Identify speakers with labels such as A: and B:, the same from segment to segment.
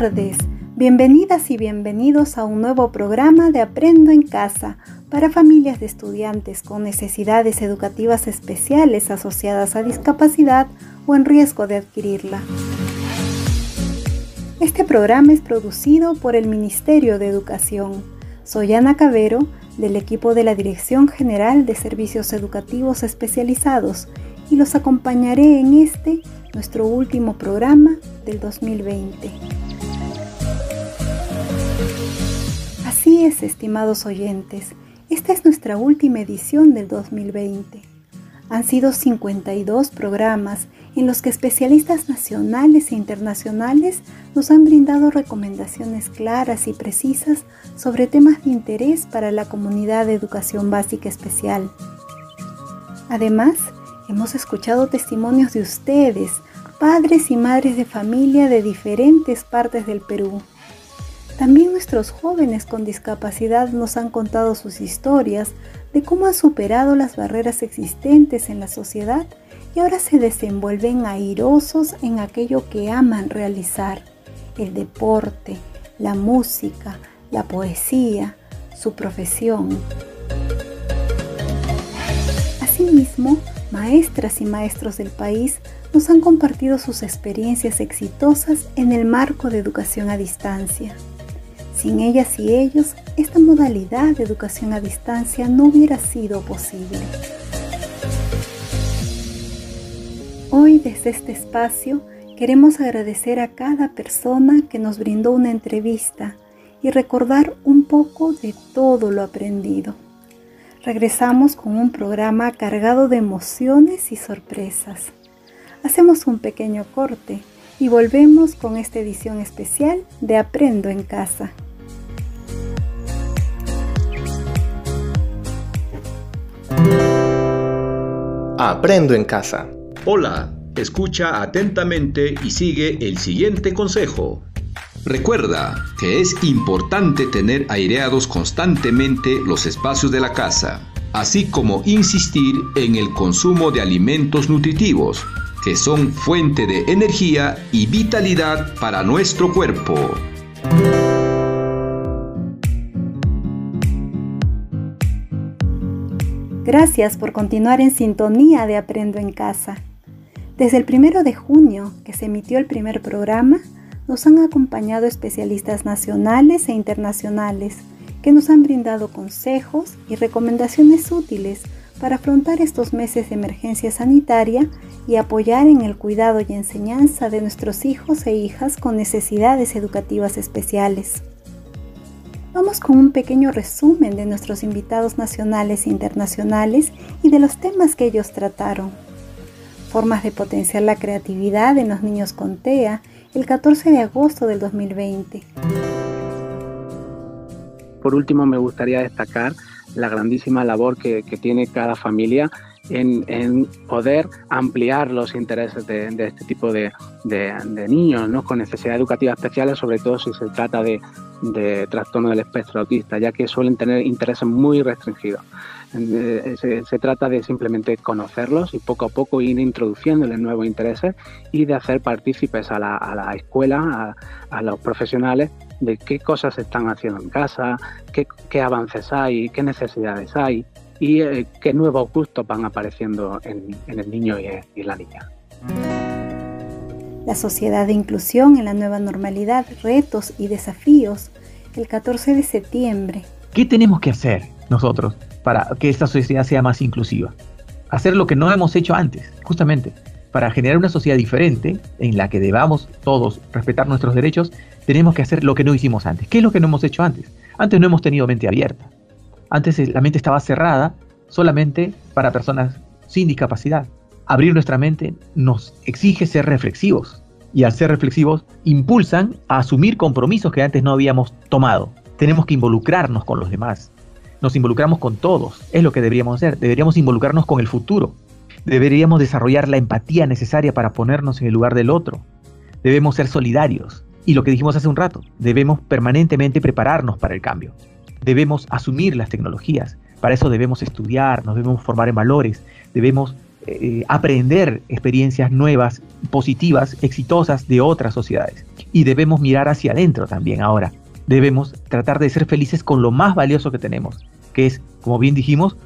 A: Tardes, bienvenidas y bienvenidos a un nuevo programa de Aprendo en Casa para familias de estudiantes con necesidades educativas especiales asociadas a discapacidad o en riesgo de adquirirla. Este programa es producido por el Ministerio de Educación. Soy Ana Cabero, del equipo de la Dirección General de Servicios Educativos Especializados, y los acompañaré en este, nuestro último programa del 2020. Así es, estimados oyentes, esta es nuestra última edición del 2020. Han sido 52 programas en los que especialistas nacionales e internacionales nos han brindado recomendaciones claras y precisas sobre temas de interés para la comunidad de educación básica especial. Además, hemos escuchado testimonios de ustedes, padres y madres de familia de diferentes partes del Perú. También nuestros jóvenes con discapacidad nos han contado sus historias de cómo han superado las barreras existentes en la sociedad y ahora se desenvuelven airosos en aquello que aman realizar, el deporte, la música, la poesía, su profesión. Asimismo, maestras y maestros del país nos han compartido sus experiencias exitosas en el marco de educación a distancia. Sin ellas y ellos, esta modalidad de educación a distancia no hubiera sido posible. Hoy desde este espacio queremos agradecer a cada persona que nos brindó una entrevista y recordar un poco de todo lo aprendido. Regresamos con un programa cargado de emociones y sorpresas. Hacemos un pequeño corte y volvemos con esta edición especial de Aprendo en Casa.
B: Aprendo en Casa
C: Hola, escucha atentamente y sigue el siguiente consejo. Recuerda que es importante tener aireados constantemente los espacios de la casa, así como insistir en el consumo de alimentos nutritivos, que son fuente de energía y vitalidad para nuestro cuerpo.
A: Gracias por continuar en sintonía de Aprendo en Casa. Desde el primero de junio, que se emitió el primer programa, nos han acompañado especialistas nacionales e internacionales que nos han brindado consejos y recomendaciones útiles para afrontar estos meses de emergencia sanitaria y apoyar en el cuidado y enseñanza de nuestros hijos e hijas con necesidades educativas especiales. Vamos con un pequeño resumen de nuestros invitados nacionales e internacionales y de los temas que ellos trataron formas de potenciar la creatividad en los niños con TEA, el 14 de agosto del 2020.
D: Por último, me gustaría destacar la grandísima labor que, tiene cada familia en, poder ampliar los intereses de, este tipo de, niños ¿no? con necesidades educativas especiales, sobre todo si se trata de, trastorno del espectro autista, ya que suelen tener intereses muy restringidos. Eh, se, trata de simplemente conocerlos y poco a poco ir introduciéndoles nuevos intereses y de hacer partícipes a la, escuela, a, los profesionales, de qué cosas se están haciendo en casa, qué, avances hay, qué necesidades hay y eh, qué nuevos gustos van apareciendo en, el niño y, y la niña.
A: La sociedad de inclusión en la nueva normalidad, retos y desafíos, el 14 de septiembre.
E: ¿Qué tenemos que hacer nosotros para que esta sociedad sea más inclusiva. Hacer lo que no hemos hecho antes, justamente. Para generar una sociedad diferente en la que debamos todos respetar nuestros derechos, tenemos que hacer lo que no hicimos antes. ¿Qué es lo que no hemos hecho antes? Antes no hemos tenido mente abierta. Antes la mente estaba cerrada solamente para personas sin discapacidad. Abrir nuestra mente nos exige ser reflexivos y al ser reflexivos impulsan a asumir compromisos que antes no habíamos tomado. Tenemos que involucrarnos con los demás, nos involucramos con todos. Es lo que deberíamos hacer. Deberíamos involucrarnos con el futuro. Deberíamos desarrollar la empatía necesaria para ponernos en el lugar del otro. Debemos ser solidarios. Y lo que dijimos hace un rato, debemos permanentemente prepararnos para el cambio. Debemos asumir las tecnologías. Para eso debemos estudiar, nos debemos formar en valores, debemos eh, aprender experiencias nuevas, positivas, exitosas de otras sociedades. Y debemos mirar hacia adentro también ahora. Debemos tratar de ser felices con lo más valioso que tenemos, que es, como bien dijimos,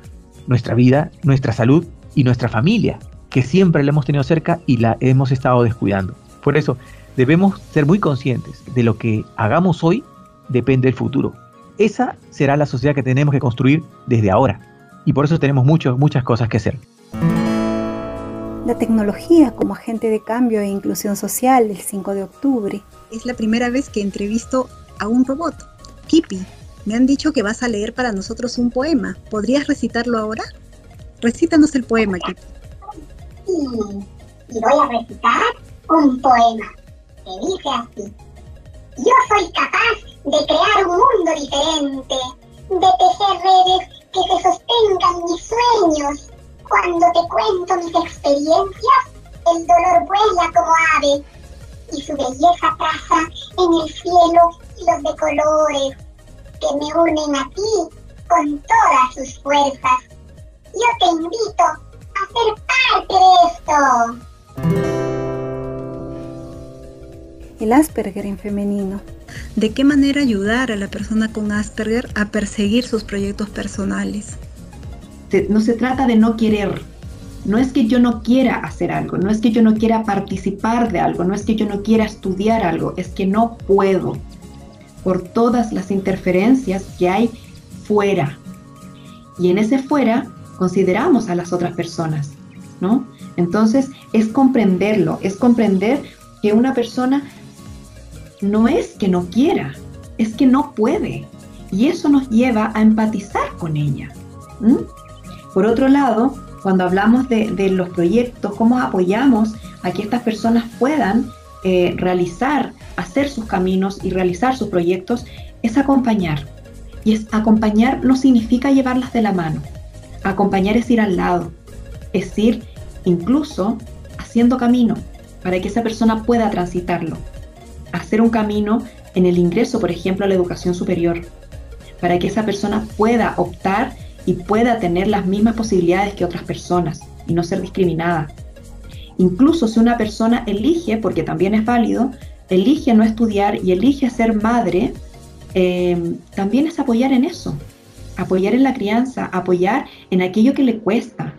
E: nuestra vida, nuestra salud y nuestra familia, que siempre la hemos tenido cerca y la hemos estado descuidando. Por eso, debemos ser muy conscientes de lo que hagamos hoy depende del futuro. Esa será la sociedad que tenemos que construir desde ahora. Y por eso tenemos mucho, muchas cosas que hacer.
A: La tecnología como agente de cambio e inclusión social el 5 de octubre.
F: Es la primera vez que entrevisto a un robot. Kipi, me han dicho que vas a leer para nosotros un poema. ¿Podrías recitarlo ahora? Recítanos el poema, Kipi.
G: Sí, y voy a recitar un poema que dice así. Yo soy capaz de crear un mundo diferente, de tejer redes que se sostengan mis sueños. Cuando te cuento mis experiencias, el dolor vuela como ave y su belleza traza en el cielo hilos de colores que me unen a ti con todas sus fuerzas. Yo te invito a ser parte de esto
A: el Asperger en femenino.
F: ¿De qué manera ayudar a la persona con Asperger a perseguir sus proyectos personales?
H: No se trata de no querer. No es que yo no quiera hacer algo, no es que yo no quiera participar de algo, no es que yo no quiera estudiar algo, es que no puedo por todas las interferencias que hay fuera. Y en ese fuera consideramos a las otras personas, ¿no? Entonces es comprenderlo, es comprender que una persona no es que no quiera, es que no puede. Y eso nos lleva a empatizar con ella. Por otro lado, cuando hablamos de, los proyectos, cómo apoyamos a que estas personas puedan eh, realizar, hacer sus caminos y realizar sus proyectos, es acompañar. Y es acompañar no significa llevarlas de la mano. Acompañar es ir al lado, es ir incluso haciendo camino para que esa persona pueda transitarlo hacer un camino en el ingreso, por ejemplo, a la educación superior, para que esa persona pueda optar y pueda tener las mismas posibilidades que otras personas y no ser discriminada. Incluso si una persona elige, porque también es válido, elige no estudiar y elige ser madre, eh, también es apoyar en eso, apoyar en la crianza, apoyar en aquello que le cuesta,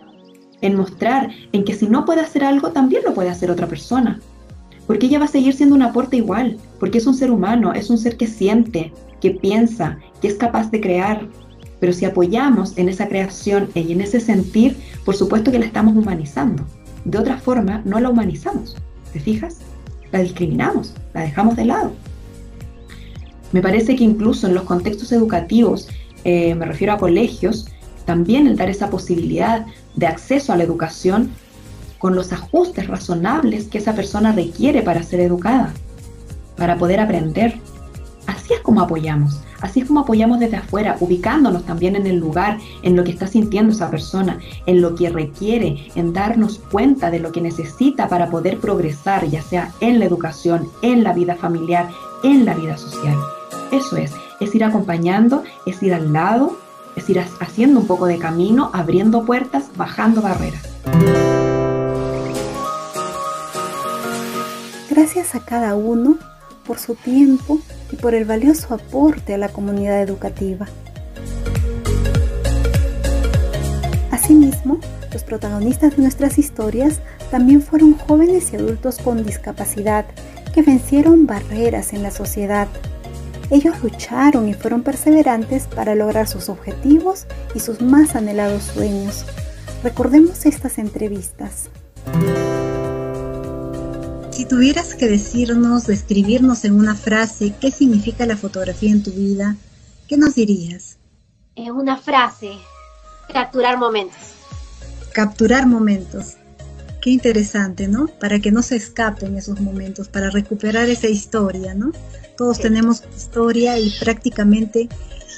H: en mostrar en que si no puede hacer algo, también lo puede hacer otra persona porque ella va a seguir siendo un aporte igual, porque es un ser humano, es un ser que siente, que piensa, que es capaz de crear. Pero si apoyamos en esa creación y en ese sentir, por supuesto que la estamos humanizando. De otra forma, no la humanizamos. ¿Te fijas? La discriminamos, la dejamos de lado. Me parece que incluso en los contextos educativos, eh, me refiero a colegios, también el dar esa posibilidad de acceso a la educación con los ajustes razonables que esa persona requiere para ser educada, para poder aprender. Así es como apoyamos, así es como apoyamos desde afuera, ubicándonos también en el lugar, en lo que está sintiendo esa persona, en lo que requiere, en darnos cuenta de lo que necesita para poder progresar, ya sea en la educación, en la vida familiar, en la vida social. Eso es, es ir acompañando, es ir al lado, es ir haciendo un poco de camino, abriendo puertas, bajando barreras.
A: Gracias a cada uno por su tiempo y por el valioso aporte a la comunidad educativa. Asimismo, los protagonistas de nuestras historias también fueron jóvenes y adultos con discapacidad que vencieron barreras en la sociedad. Ellos lucharon y fueron perseverantes para lograr sus objetivos y sus más anhelados sueños. Recordemos estas entrevistas.
F: Si tuvieras que decirnos, describirnos en una frase qué significa la fotografía en tu vida, ¿qué nos dirías?
I: En una frase, capturar momentos.
F: Capturar momentos. Qué interesante, ¿no? Para que no se escapen esos momentos, para recuperar esa historia, ¿no? Todos tenemos historia y prácticamente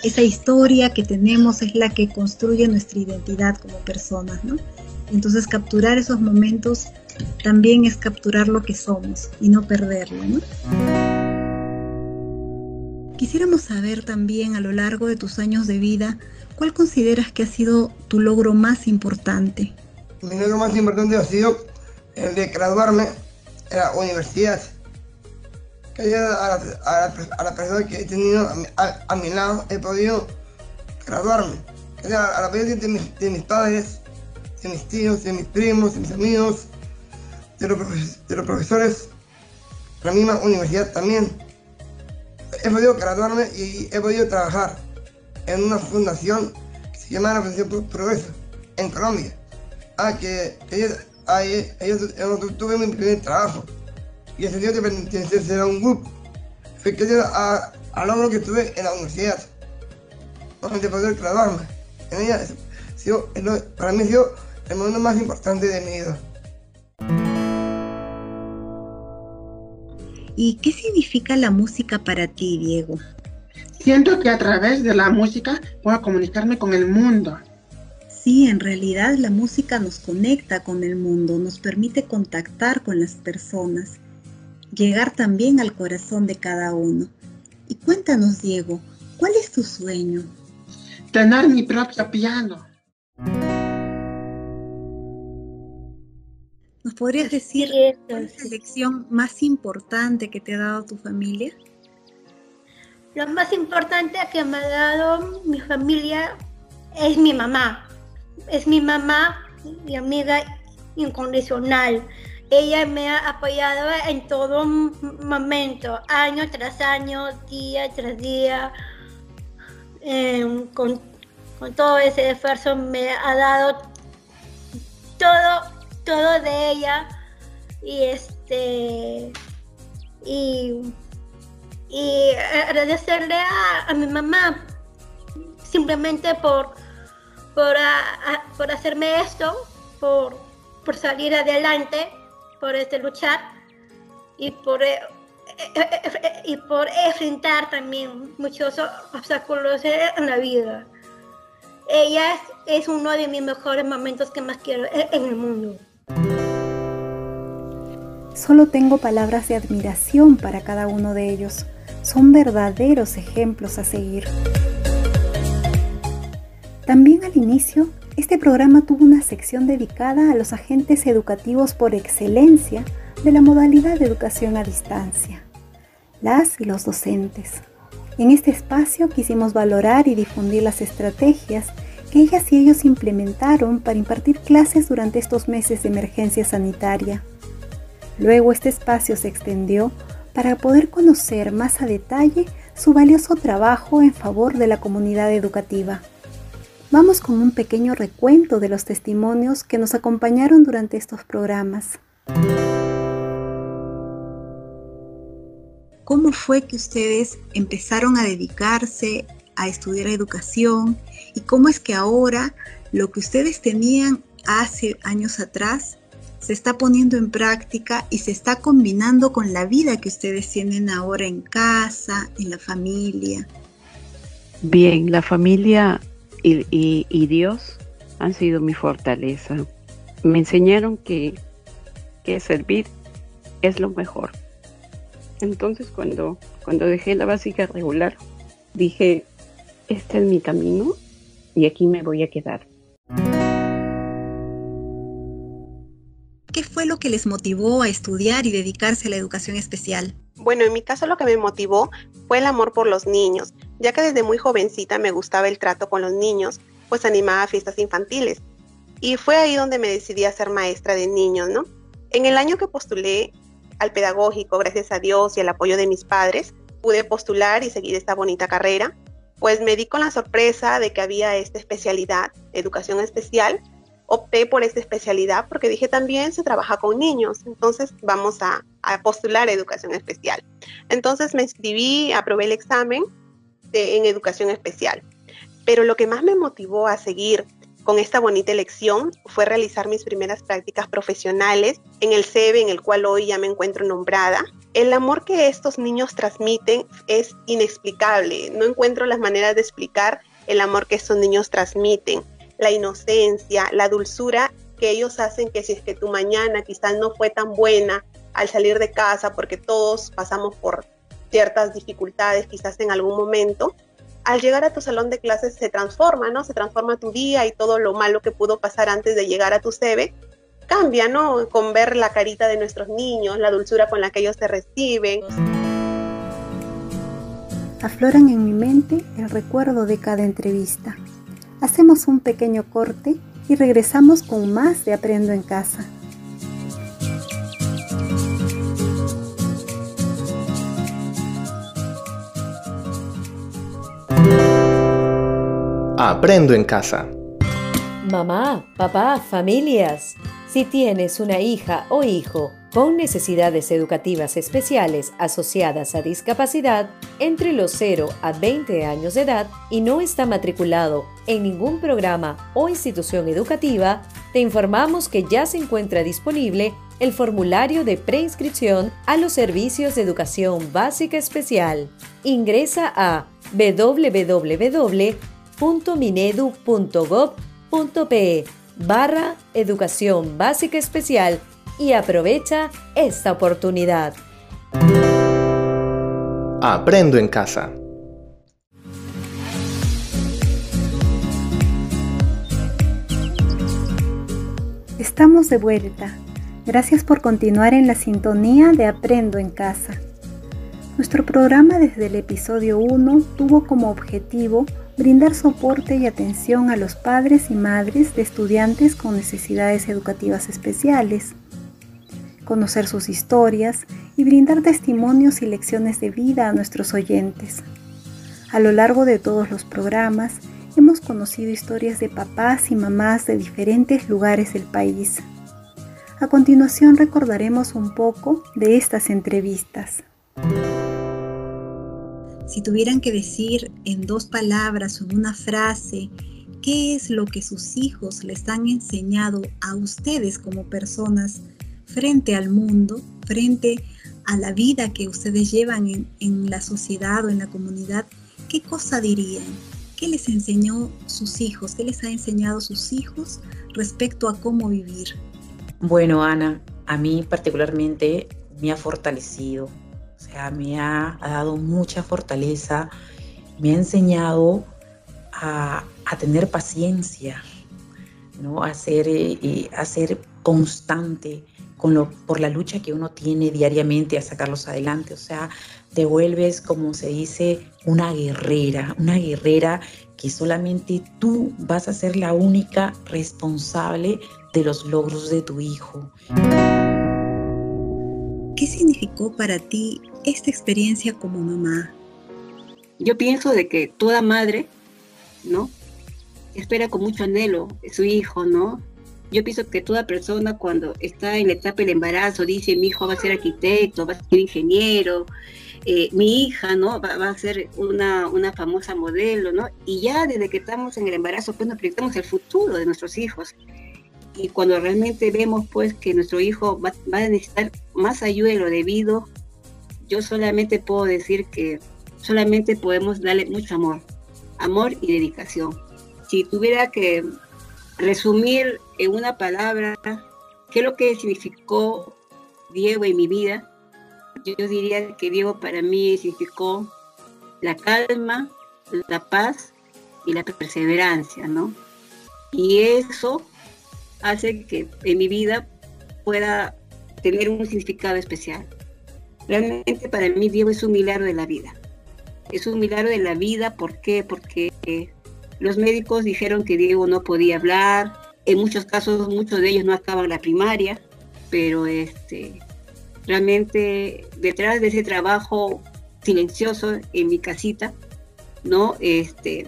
F: esa historia que tenemos es la que construye nuestra identidad como personas, ¿no? Entonces capturar esos momentos también es capturar lo que somos y no perderlo. Quisiéramos saber también a lo largo de tus años de vida, ¿cuál consideras que ha sido tu logro más importante?
J: mi logro más importante ha sido el de graduarme en la universidad. A la, a, la, persona que he tenido a mi, lado he podido graduarme. A la de, mis, de mis padres, de mis tíos, de mis primos, de mis amigos, de los, profesores, de la misma universidad también. He podido graduarme y he podido trabajar en una fundación que se llama la Fundación Progreso en Colombia. Ah, que ellos, ahí, ellos, tuve mi primer trabajo y ese día de a un grupo. Fue que yo a, al logro que tuve en la universidad, donde poder graduarme. En ella, para mí ha sido el momento más importante de mi vida.
F: ¿Y qué significa la música para ti, Diego?
K: Siento que a través de la música puedo comunicarme con el mundo.
F: Sí, en realidad la música nos conecta con el mundo, nos permite contactar con las personas, llegar también al corazón de cada uno. Y cuéntanos, Diego, ¿cuál es tu sueño?
K: Tener mi propio piano.
F: ¿Nos podrías decir cuál es la lección más importante que te ha dado tu familia?
L: Lo más importante que me ha dado mi familia es mi mamá. Es mi mamá, mi amiga incondicional. Ella me ha apoyado en todo momento, año tras año, día tras día. Em, con, con todo ese esfuerzo me ha dado todo todo de ella y este y, y agradecerle a, mi mamá simplemente por por, por hacerme esto por, por salir adelante por este luchar y por eh, eh, eh, y por enfrentar también muchos obstáculos en la vida. Ella es, es uno de mis mejores momentos que más quiero en el mundo.
A: Solo tengo palabras de admiración para cada uno de ellos. Son verdaderos ejemplos a seguir. También al inicio, este programa tuvo una sección dedicada a los agentes educativos por excelencia de la modalidad de educación a distancia, las y los docentes. En este espacio quisimos valorar y difundir las estrategias que ellas y ellos implementaron para impartir clases durante estos meses de emergencia sanitaria. Luego este espacio se extendió para poder conocer más a detalle su valioso trabajo en favor de la comunidad educativa. Vamos con un pequeño recuento de los testimonios que nos acompañaron durante estos programas.
F: ¿Cómo fue que ustedes empezaron a dedicarse a estudiar educación y cómo es que ahora lo que ustedes tenían hace años atrás se está poniendo en práctica y se está combinando con la vida que ustedes tienen ahora en casa, en la familia.
M: Bien, la familia y, Dios han sido mi fortaleza. Me enseñaron que, que servir es lo mejor. Entonces cuando, cuando dejé la básica regular, dije, este es mi camino y aquí me voy a quedar.
F: Lo que les motivó a estudiar y dedicarse a la educación especial?
N: Bueno, en mi caso lo que me motivó fue el amor por los niños, ya que desde muy jovencita me gustaba el trato con los niños, pues animaba fiestas infantiles. Y fue ahí donde me decidí a ser maestra de niños, ¿no? En el año que postulé al pedagógico, gracias a Dios y al apoyo de mis padres, pude postular y seguir esta bonita carrera pues me di con la sorpresa de que había esta especialidad, educación especial. Opté por esta especialidad porque dije también se trabaja con niños, entonces vamos a, postular educación especial. Entonces me inscribí, aprobé el examen en educación especial. Pero lo que más me motivó a seguir con esta bonita elección fue realizar mis primeras prácticas profesionales en el CEBE, en el cual hoy ya me encuentro nombrada. El amor que estos niños transmiten es inexplicable. No encuentro las maneras de explicar el amor que estos niños transmiten, la inocencia, la dulzura que ellos hacen que si es que tu mañana quizás no fue tan buena al salir de casa, porque todos pasamos por ciertas dificultades quizás en algún momento, al llegar a tu salón de clases se transforma, ¿no? Se transforma tu día y todo lo malo que pudo pasar antes de llegar a tu sede cambia, ¿no? Con ver la carita de nuestros niños, la dulzura con la que ellos te reciben.
A: Afloran en mi mente el recuerdo de cada entrevista. Hacemos un pequeño corte y regresamos con más de Aprendo en Casa.
B: Aprendo en casa.
O: Mamá, papá, familias. Si tienes una hija o hijo con necesidades educativas especiales asociadas a discapacidad entre los 0 a 20 años de edad y no está matriculado en ningún programa o institución educativa, te informamos que ya se encuentra disponible el formulario de preinscripción a los servicios de educación básica especial. Ingresa a www.minedu.gov.pe barra educación básica especial y aprovecha esta oportunidad.
B: Aprendo en casa.
A: Estamos de vuelta. Gracias por continuar en la sintonía de Aprendo en casa. Nuestro programa desde el episodio 1 tuvo como objetivo brindar soporte y atención a los padres y madres de estudiantes con necesidades educativas especiales, conocer sus historias y brindar testimonios y lecciones de vida a nuestros oyentes. A lo largo de todos los programas hemos conocido historias de papás y mamás de diferentes lugares del país. A continuación recordaremos un poco de estas entrevistas.
F: Si tuvieran que decir en dos palabras o en una frase qué es lo que sus hijos les han enseñado a ustedes como personas frente al mundo, frente a la vida que ustedes llevan en, en, la sociedad o en la comunidad, ¿qué cosa dirían? ¿Qué les enseñó sus hijos? ¿Qué les ha enseñado sus hijos respecto a cómo vivir?
P: Bueno, Ana, a mí particularmente me ha fortalecido, o sea, me ha, dado mucha fortaleza, me ha enseñado a, tener paciencia, ¿no? a, ser, eh, a ser constante con lo, por la lucha que uno tiene diariamente a sacarlos adelante. O sea, te vuelves, como se dice, una guerrera, una guerrera que solamente tú vas a ser la única responsable de los logros de tu hijo.
F: ¿Qué significó para ti esta experiencia como mamá?
Q: Yo pienso de que toda madre, ¿no? Espera con mucho anhelo su hijo, ¿no? Yo pienso que toda persona cuando está en la etapa del embarazo dice mi hijo va a ser arquitecto, va a ser ingeniero, eh, mi hija, ¿no? Va, a ser una, una, famosa modelo, ¿no? Y ya desde que estamos en el embarazo, pues nos proyectamos el futuro de nuestros hijos y cuando realmente vemos pues que nuestro hijo va, a necesitar más ayuda de lo debido, yo solamente puedo decir que solamente podemos darle mucho amor, amor y dedicación. Si tuviera que resumir en una palabra qué es lo que significó Diego en mi vida, yo diría que Diego para mí significó la calma, la paz y la perseverancia, ¿no? Y eso hace que en mi vida pueda tener un significado especial. Realmente para mí Diego es un milagro de la vida. Es un milagro de la vida, ¿por qué? Porque los médicos dijeron que Diego no podía hablar, en muchos casos muchos de ellos no acaban la primaria, pero este, realmente detrás de ese trabajo silencioso en mi casita, ¿no? Este,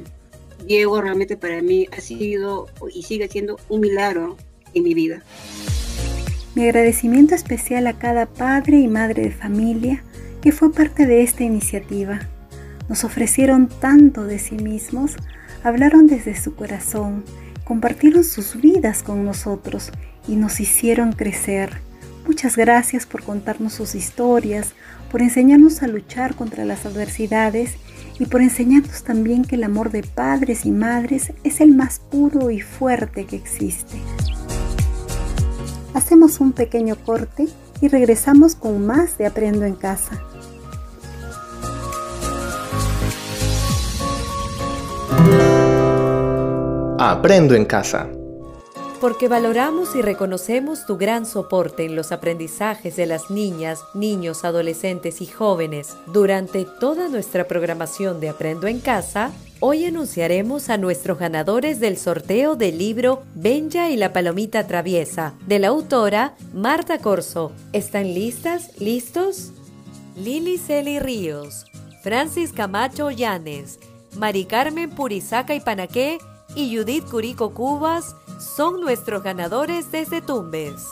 Q: Diego realmente para mí ha sido y sigue siendo un milagro en mi vida.
A: Mi agradecimiento especial a cada padre y madre de familia que fue parte de esta iniciativa. Nos ofrecieron tanto de sí mismos, hablaron desde su corazón, compartieron sus vidas con nosotros y nos hicieron crecer. Muchas gracias por contarnos sus historias, por enseñarnos a luchar contra las adversidades y por enseñarnos también que el amor de padres y madres es el más puro y fuerte que existe. Hacemos un pequeño corte y regresamos con más de Aprendo en Casa.
B: Aprendo en casa.
O: Porque valoramos y reconocemos tu gran soporte en los aprendizajes de las niñas, niños, adolescentes y jóvenes durante toda nuestra programación de Aprendo en casa, Hoy anunciaremos a nuestros ganadores del sorteo del libro Benja y la palomita traviesa, de la autora Marta Corso. ¿Están listas? ¿Listos? Lili Celi Ríos, Francis Camacho Llanes, Mari Carmen Purizaca y Panaqué y Judith Curico Cubas son nuestros ganadores desde Tumbes.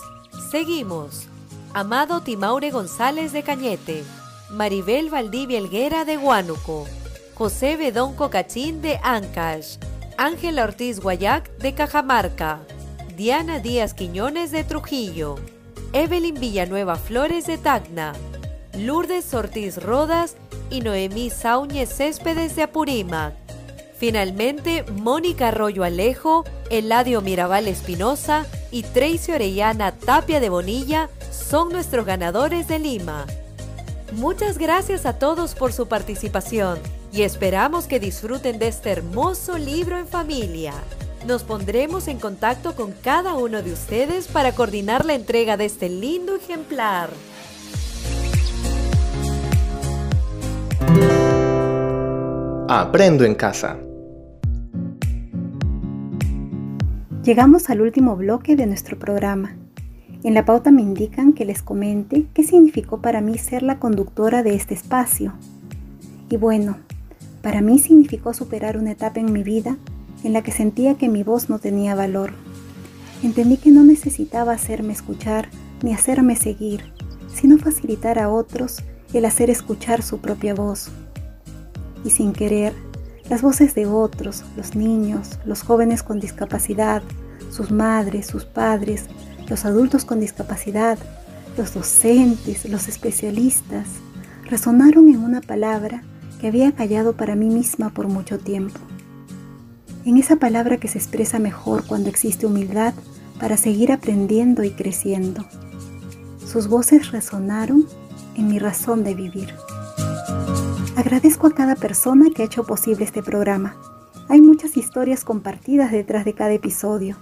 O: Seguimos. Amado Timaure González de Cañete, Maribel Valdivia Elguera de Huánuco, José Bedón Cocachín de Ancash, Ángela Ortiz Guayac de Cajamarca, Diana Díaz Quiñones de Trujillo, Evelyn Villanueva Flores de Tacna, Lourdes Ortiz Rodas y Noemí Sáuñez Céspedes de Apurímac. Finalmente, Mónica Arroyo Alejo, Eladio Mirabal Espinosa y Tracy Orellana Tapia de Bonilla son nuestros ganadores de Lima. Muchas gracias a todos por su participación y esperamos que disfruten de este hermoso libro en familia. Nos pondremos en contacto con cada uno de ustedes para coordinar la entrega de este lindo ejemplar.
B: Aprendo en casa.
A: Llegamos al último bloque de nuestro programa. En la pauta me indican que les comente qué significó para mí ser la conductora de este espacio. Y bueno, para mí significó superar una etapa en mi vida en la que sentía que mi voz no tenía valor. Entendí que no necesitaba hacerme escuchar ni hacerme seguir, sino facilitar a otros el hacer escuchar su propia voz. Y sin querer, las voces de otros, los niños, los jóvenes con discapacidad, sus madres, sus padres, los adultos con discapacidad, los docentes, los especialistas, resonaron en una palabra que había callado para mí misma por mucho tiempo. En esa palabra que se expresa mejor cuando existe humildad para seguir aprendiendo y creciendo. Sus voces resonaron en mi razón de vivir. Agradezco a cada persona que ha hecho posible este programa. Hay muchas historias compartidas detrás de cada episodio.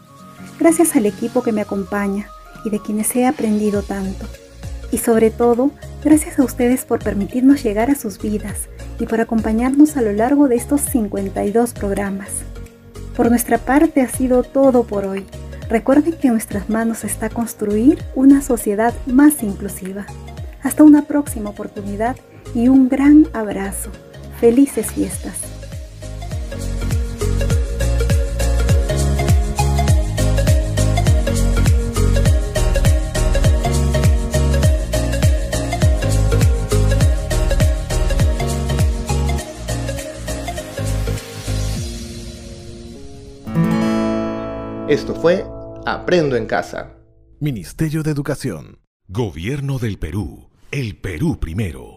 A: Gracias al equipo que me acompaña y de quienes he aprendido tanto. Y sobre todo, gracias a ustedes por permitirnos llegar a sus vidas y por acompañarnos a lo largo de estos 52 programas. Por nuestra parte ha sido todo por hoy. Recuerden que en nuestras manos está construir una sociedad más inclusiva. Hasta una próxima oportunidad y un gran abrazo. Felices fiestas.
B: Esto fue Aprendo en casa.
R: Ministerio de Educación. Gobierno del Perú. El Perú primero.